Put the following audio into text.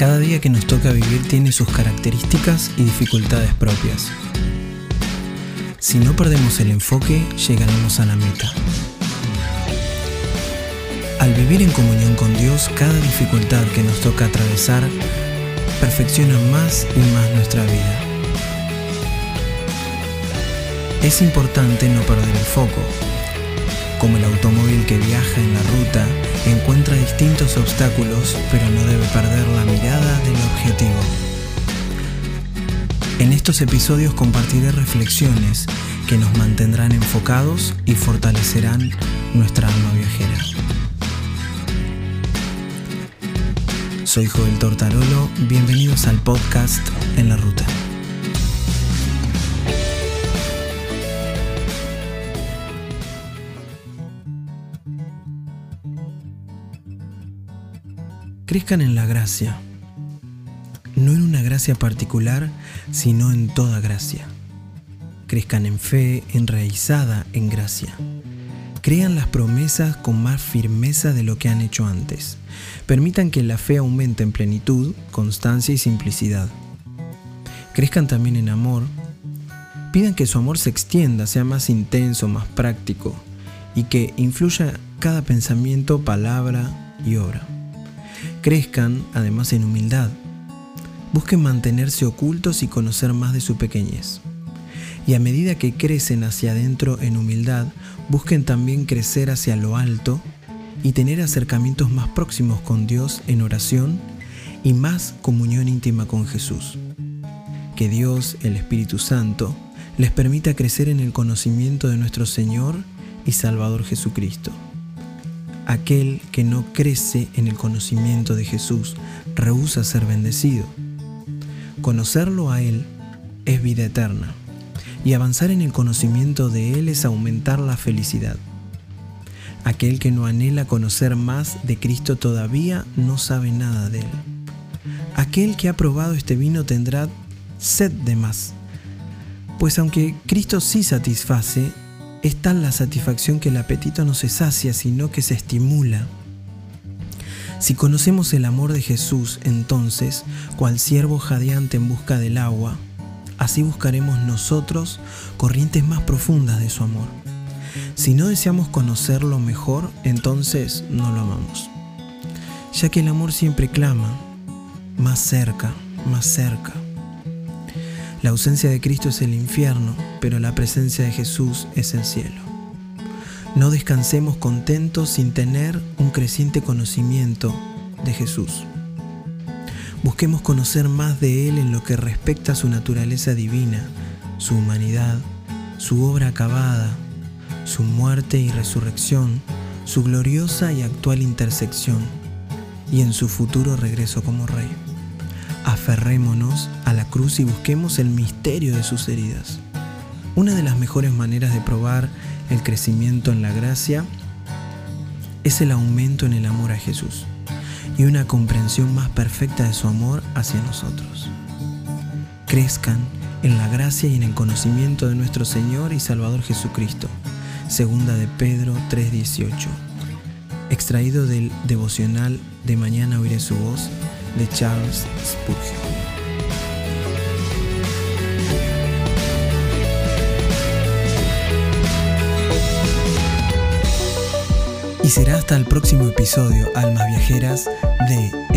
Cada día que nos toca vivir tiene sus características y dificultades propias. Si no perdemos el enfoque, llegaremos a la meta. Al vivir en comunión con Dios, cada dificultad que nos toca atravesar perfecciona más y más nuestra vida. Es importante no perder el foco, como el automóvil que viaja en la ruta distintos obstáculos, pero no debe perder la mirada del objetivo. En estos episodios compartiré reflexiones que nos mantendrán enfocados y fortalecerán nuestra alma viajera. Soy Joel Tortarolo, bienvenidos al podcast En la Ruta. Crezcan en la gracia, no en una gracia particular, sino en toda gracia. Crezcan en fe enraizada en gracia. Crean las promesas con más firmeza de lo que han hecho antes. Permitan que la fe aumente en plenitud, constancia y simplicidad. Crezcan también en amor. Pidan que su amor se extienda, sea más intenso, más práctico y que influya cada pensamiento, palabra y obra. Crezcan además en humildad. Busquen mantenerse ocultos y conocer más de su pequeñez. Y a medida que crecen hacia adentro en humildad, busquen también crecer hacia lo alto y tener acercamientos más próximos con Dios en oración y más comunión íntima con Jesús. Que Dios, el Espíritu Santo, les permita crecer en el conocimiento de nuestro Señor y Salvador Jesucristo. Aquel que no crece en el conocimiento de Jesús rehúsa ser bendecido. Conocerlo a Él es vida eterna y avanzar en el conocimiento de Él es aumentar la felicidad. Aquel que no anhela conocer más de Cristo todavía no sabe nada de Él. Aquel que ha probado este vino tendrá sed de más, pues aunque Cristo sí satisface, es tal la satisfacción que el apetito no se sacia, sino que se estimula. Si conocemos el amor de Jesús, entonces, cual siervo jadeante en busca del agua, así buscaremos nosotros corrientes más profundas de su amor. Si no deseamos conocerlo mejor, entonces no lo amamos. Ya que el amor siempre clama, más cerca, más cerca. La ausencia de Cristo es el infierno, pero la presencia de Jesús es el cielo. No descansemos contentos sin tener un creciente conocimiento de Jesús. Busquemos conocer más de Él en lo que respecta a su naturaleza divina, su humanidad, su obra acabada, su muerte y resurrección, su gloriosa y actual intersección, y en su futuro regreso como Rey aferrémonos a la cruz y busquemos el misterio de sus heridas. Una de las mejores maneras de probar el crecimiento en la gracia es el aumento en el amor a Jesús y una comprensión más perfecta de su amor hacia nosotros. Crezcan en la gracia y en el conocimiento de nuestro Señor y Salvador Jesucristo. Segunda de Pedro 3:18. Extraído del devocional de Mañana oiré su voz de Charles Spurgeon. Y será hasta el próximo episodio, Almas Viajeras, de.